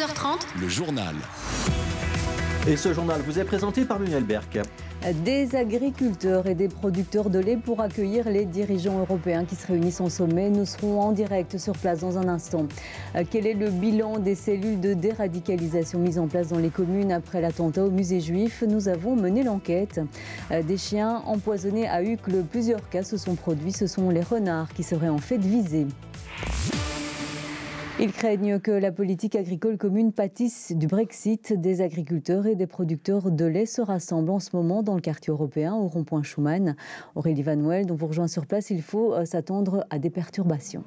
12h30, le journal. Et ce journal vous est présenté par Manuel Berck. Des agriculteurs et des producteurs de lait pour accueillir les dirigeants européens qui se réunissent en sommet. Nous serons en direct sur place dans un instant. Euh, quel est le bilan des cellules de déradicalisation mises en place dans les communes après l'attentat au musée juif? Nous avons mené l'enquête. Euh, des chiens empoisonnés à Uccle, plusieurs cas se sont produits. Ce sont les renards qui seraient en fait visés. Ils craignent que la politique agricole commune pâtisse du Brexit. Des agriculteurs et des producteurs de lait se rassemblent en ce moment dans le quartier européen au rond-point Schuman. Aurélie Van dont vous rejoint sur place, il faut euh, s'attendre à des perturbations.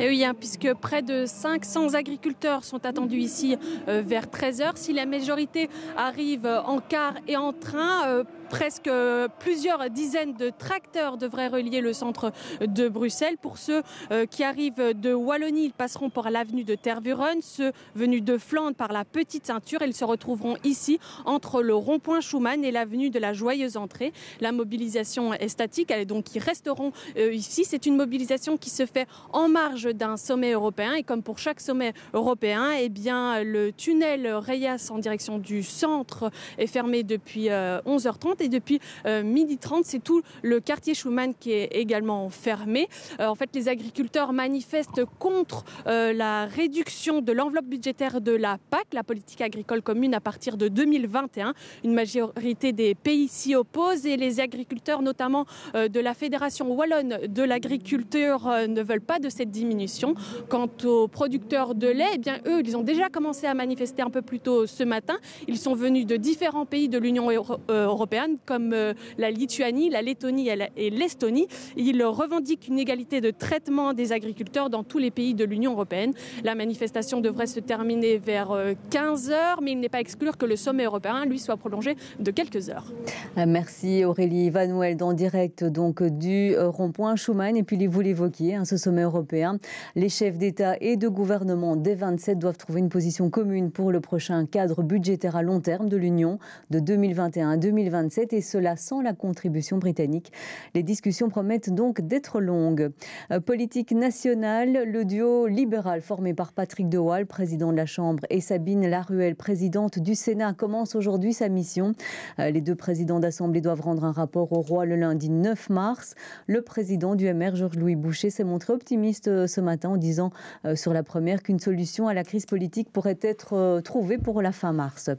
Et oui, hein, puisque près de 500 agriculteurs sont attendus ici euh, vers 13h. Si la majorité arrive en car et en train, euh, presque plusieurs dizaines de tracteurs devraient relier le centre de Bruxelles. Pour ceux euh, qui arrivent de Wallonie, ils passeront par l'avenue de Tervuren. Ceux venus de Flandre par la petite ceinture, ils se retrouveront ici entre le rond-point Schumann et l'avenue de la Joyeuse Entrée. La mobilisation est statique, donc ils resteront euh, ici. C'est une mobilisation qui se fait en marge d'un sommet européen et comme pour chaque sommet européen, eh bien le tunnel Reyas en direction du centre est fermé depuis 11h30 et depuis euh, midi 30, c'est tout le quartier Schumann qui est également fermé. Euh, en fait, les agriculteurs manifestent contre euh, la réduction de l'enveloppe budgétaire de la PAC, la politique agricole commune, à partir de 2021. Une majorité des pays s'y opposent et les agriculteurs, notamment de la Fédération wallonne de l'agriculture, ne veulent pas de cette diminution. Quant aux producteurs de lait, eh bien eux, ils ont déjà commencé à manifester un peu plus tôt ce matin. Ils sont venus de différents pays de l'Union européenne comme euh, la Lituanie, la Lettonie et l'Estonie. Il revendique une égalité de traitement des agriculteurs dans tous les pays de l'Union européenne. La manifestation devrait se terminer vers 15 euh, heures, mais il n'est pas exclure que le sommet européen, lui, soit prolongé de quelques heures. Euh, merci Aurélie Vanouel, dans direct donc du rond-point Schuman. Et puis vous l'évoquiez, hein, ce sommet européen, les chefs d'État et de gouvernement des 27 doivent trouver une position commune pour le prochain cadre budgétaire à long terme de l'Union de 2021 à 2027 et cela sans la contribution britannique. Les discussions promettent donc d'être longues. Euh, politique nationale, le duo libéral formé par Patrick De Waal, président de la Chambre, et Sabine Laruelle, présidente du Sénat, commence aujourd'hui sa mission. Euh, les deux présidents d'Assemblée doivent rendre un rapport au roi le lundi 9 mars. Le président du MR, Georges-Louis Boucher, s'est montré optimiste euh, ce matin en disant sur la première qu'une solution à la crise politique pourrait être trouvée pour la fin mars.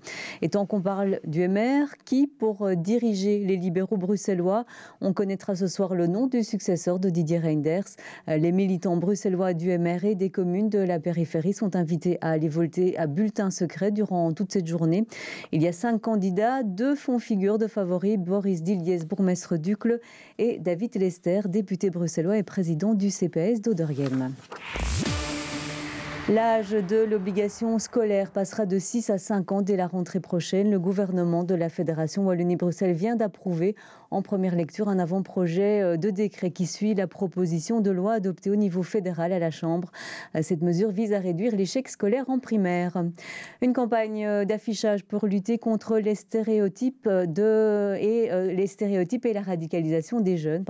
Et tant qu'on parle du MR, qui pour diriger les libéraux bruxellois. On connaîtra ce soir le nom du successeur de Didier Reinders. Euh, les militants bruxellois du MR et des communes de la périphérie sont invités à aller voter à bulletin secret durant toute cette journée. Il y a cinq candidats, deux font figure de favoris, Boris Diliès, bourgmestre d'Ucle, et David Lester, député bruxellois et président du CPS d'Oderghem. L'âge de l'obligation scolaire passera de 6 à 5 ans dès la rentrée prochaine. Le gouvernement de la Fédération Wallonie-Bruxelles vient d'approuver en première lecture un avant-projet euh, de décret qui suit la proposition de loi adoptée au niveau fédéral à la Chambre. Euh, cette mesure vise à réduire l'échec scolaire en primaire. Une campagne euh, d'affichage pour lutter contre les stéréotypes, et, la radicalisation des jeunes.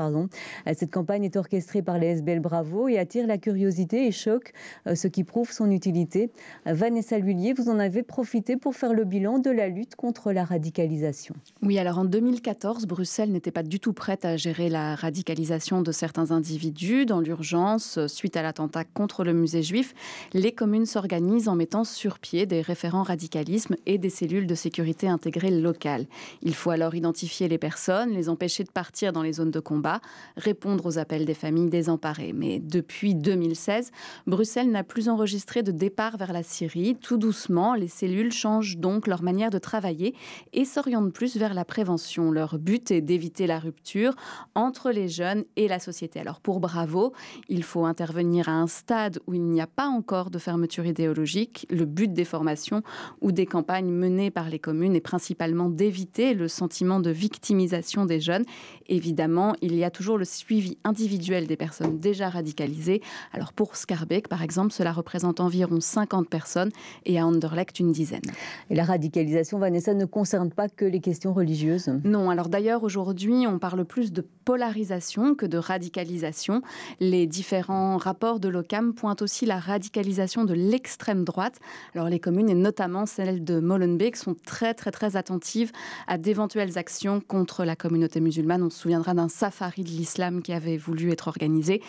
Cette campagne est orchestrée par les SBL Bravo et attire la curiosité et choque, ce qui prouve son utilité. Vanessa Lullier, vous en avez profité pour faire le bilan de la lutte contre la radicalisation. Oui, alors en 2014, Bruxelles n'était pas du tout prête à gérer la radicalisation de certains individus. Dans l'urgence, suite à l'attentat contre le musée juif, les communes s'organisent en mettant sur pied des référents radicalisme et des cellules de sécurité intégrées locales. Il faut alors identifier les personnes, les empêcher de partir dans les zones de combat, répondre aux appels des familles désemparées. Mais depuis 2016, Bruxelles n'a plus enregistré de départ vers la Syrie. Tout doucement, les cellules changent donc leur manière de travailler et s'orientent plus vers la prévention. Leur but est d'éviter la rupture entre les jeunes et la société. Alors pour Bravo, il faut intervenir à un stade où il n'y a pas encore de fermeture idéologique. Le but des formations ou des campagnes menées par les communes est principalement d'éviter le sentiment de victimisation des jeunes. Évidemment, il y a toujours le suivi individuel des personnes déjà radicalisées. Alors pour Scarbeck, par exemple, cela représente représente environ 50 personnes et à Anderlecht une dizaine. Et la radicalisation, Vanessa, ne concerne pas que les questions religieuses? Non, alors d'ailleurs aujourd'hui on parle plus de polarisation que de radicalisation. Les différents rapports de l'OCAM pointent aussi la radicalisation de l'extrême droite. Alors les communes, et notamment celle de Molenbeek, sont très très très attentives à d'éventuelles actions contre la communauté musulmane. On se souviendra d'un safari de l'islam qui avait voulu être organisé.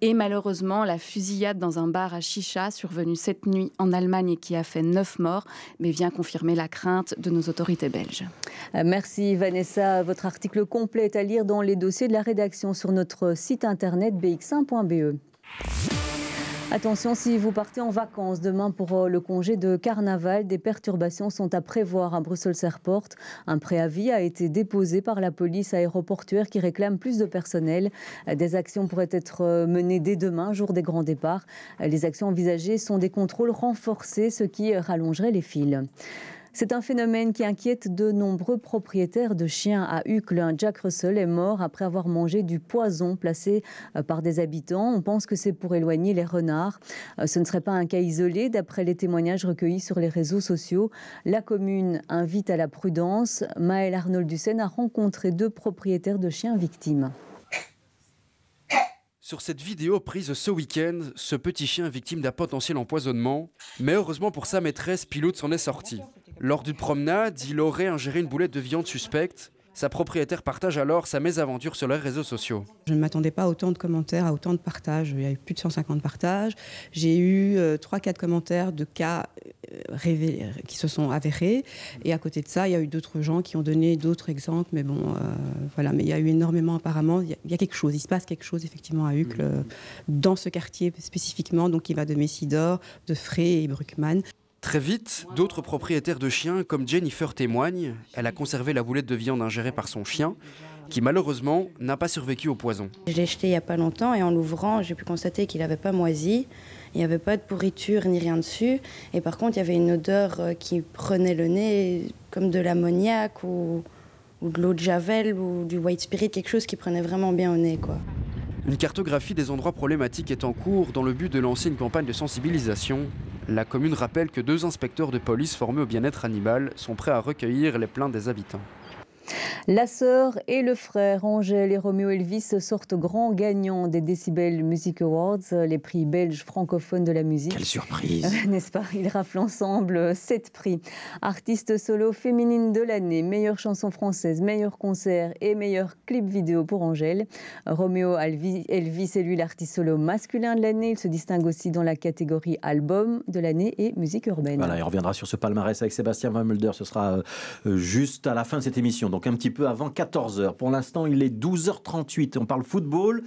Et malheureusement, la fusillade dans un bar à Chicha, survenue cette nuit en Allemagne et qui a fait neuf morts, mais vient confirmer la crainte de nos autorités belges. Euh, merci Vanessa. Votre article complet est à lire dans les dossiers de la rédaction sur notre site internet bx1.be. Attention, si vous partez en vacances demain pour euh, le congé de carnaval, des perturbations sont à prévoir à Bruxelles Airport. Un préavis a été déposé par la police aéroportuaire qui réclame plus de personnel. Des actions pourraient être euh, menées dès demain, jour des grands départs. Les actions envisagées sont des contrôles renforcés, ce qui rallongerait les files. C'est un phénomène qui inquiète de nombreux propriétaires de chiens à Uccle. Jack Russell est mort après avoir mangé du poison placé euh, par des habitants. On pense que c'est pour éloigner les renards. Euh, ce ne serait pas un cas isolé. D'après les témoignages recueillis sur les réseaux sociaux, la commune invite à la prudence. Maël Arnold Dussen a rencontré deux propriétaires de chiens victimes. Sur cette vidéo prise ce week-end, ce petit chien victime d'un potentiel empoisonnement, mais heureusement pour sa maîtresse, Pilote s'en est sorti. Lors d'une promenade, il aurait ingéré une boulette de viande suspecte. Sa propriétaire partage alors sa mésaventure sur les réseaux sociaux. Je ne m'attendais pas à autant de commentaires, à autant de partages. Il y a eu plus de 150 partages. J'ai eu 3-4 euh, commentaires de cas euh, qui se sont avérés. Et à côté de ça, il y a eu d'autres gens qui ont donné d'autres exemples. Mais bon, euh, voilà. Mais il y a eu énormément apparemment. Il y, a, quelque chose. Il se passe quelque chose effectivement à Uccle, dans ce quartier spécifiquement. Donc il va de Messidor, de Frey et Bruckmann. Très vite, d'autres propriétaires de chiens comme Jennifer témoignent. Elle a conservé la boulette de viande ingérée par son chien, qui malheureusement n'a pas survécu au poison. Je l'ai jeté il n'y a pas longtemps et en l'ouvrant, j'ai pu constater qu'il n'avait pas moisi. Il n'y avait pas de pourriture ni rien dessus. Et par contre, il y avait une odeur euh, qui prenait le nez, comme de l'ammoniac ou, ou de l'eau de javel ou du white spirit, quelque chose qui prenait vraiment bien au nez. quoi. Une cartographie des endroits problématiques est en cours dans le but de lancer une campagne de sensibilisation la commune rappelle que deux inspecteurs de police formés au bien-être animal sont prêts à recueillir les plaintes des habitants. La sœur et le frère Angèle et Romeo Elvis sortent grands gagnants des Decibel Music Awards, les prix belges francophones de la musique. Quelle surprise N'est-ce pas? Ils raflent ensemble sept prix. Artiste solo féminine de l'année, meilleure chanson française, meilleur concert et meilleur clip vidéo pour Angèle. Romeo Elvis est lui l'artiste solo masculin de l'année. Il se distingue aussi dans la catégorie album de l'année et musique urbaine. Voilà, il reviendra sur ce palmarès avec Sébastien Van Mulder. Ce sera euh, juste à la fin de cette émission. Donc un petit peu avant 14h. Pour l'instant, il est 12h38. On parle football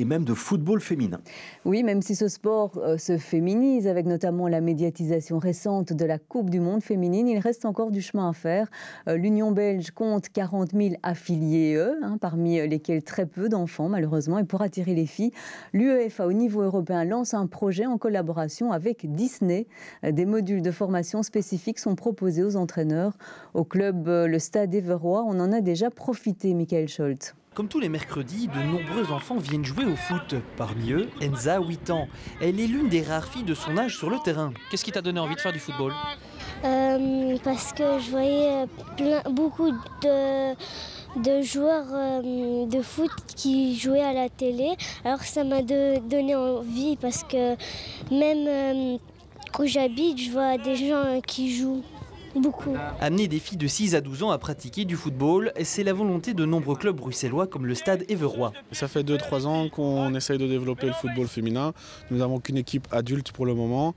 et même de football féminin. Oui, même si ce sport euh, se féminise avec notamment la médiatisation récente de la Coupe du Monde féminine, il reste encore du chemin à faire. Euh, L'Union belge compte 40 000 affiliés, hein, parmi lesquels très peu d'enfants malheureusement. Et pour attirer les filles, l'UEFA au niveau européen lance un projet en collaboration avec Disney. Euh, des modules de formation spécifiques sont proposés aux entraîneurs. Au club Le Stade Everrois, on en a déjà profité, Michael Scholz. Comme tous les mercredis, de nombreux enfants viennent jouer au foot. Parmi eux, Enza, 8 ans. Elle est l'une des rares filles de son âge sur le terrain. Qu'est-ce qui t'a donné envie de faire du football euh, Parce que je voyais plein, beaucoup de, de joueurs euh, de foot qui jouaient à la télé. Alors ça m'a donné envie parce que même euh, où j'habite, je vois des gens qui jouent. Beaucoup. Amener des filles de 6 à 12 ans à pratiquer du football, c'est la volonté de nombreux clubs bruxellois comme le stade Everois. Ça fait 2-3 ans qu'on essaye de développer le football féminin. Nous n'avons qu'une équipe adulte pour le moment.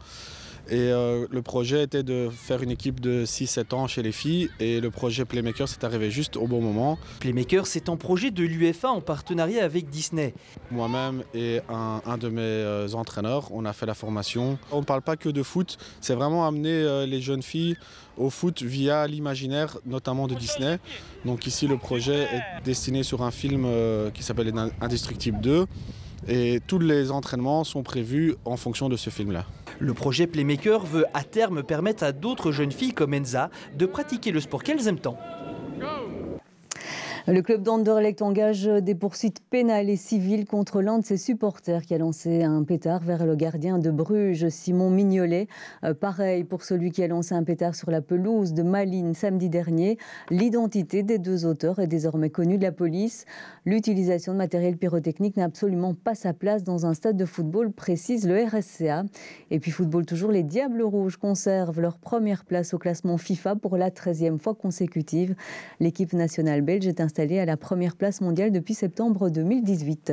Et euh, le projet était de faire une équipe de 6-7 ans chez les filles. Et le projet Playmaker s'est arrivé juste au bon moment. Playmaker, c'est un projet de l'UFA en partenariat avec Disney. Moi-même et un, de mes euh, entraîneurs, on a fait la formation. On ne parle pas que de foot, c'est vraiment amener euh, les jeunes filles au foot via l'imaginaire, notamment de Disney. Donc ici, le projet est destiné sur un film qui s'appelle Indestructible 2. Et tous les entraînements sont prévus en fonction de ce film-là. Le projet Playmaker veut à terme permettre à d'autres jeunes filles comme Enza de pratiquer le sport qu'elles aiment tant. Le club d'Anderlecht engage des poursuites pénales et civiles contre l'un de ses supporters qui a lancé un pétard vers le gardien de Bruges, Simon Mignolet. Euh, pareil pour celui qui a lancé un pétard sur la pelouse de Malines samedi dernier. L'identité des deux auteurs est désormais connue de la police. L'utilisation de matériel pyrotechnique n'a absolument pas sa place dans un stade de football, précise le RSCA. Et puis football toujours, les Diables Rouges conservent leur première place au classement FIFA pour la 13e fois consécutive. L'équipe nationale belge est installée à la première place mondiale depuis septembre 2018.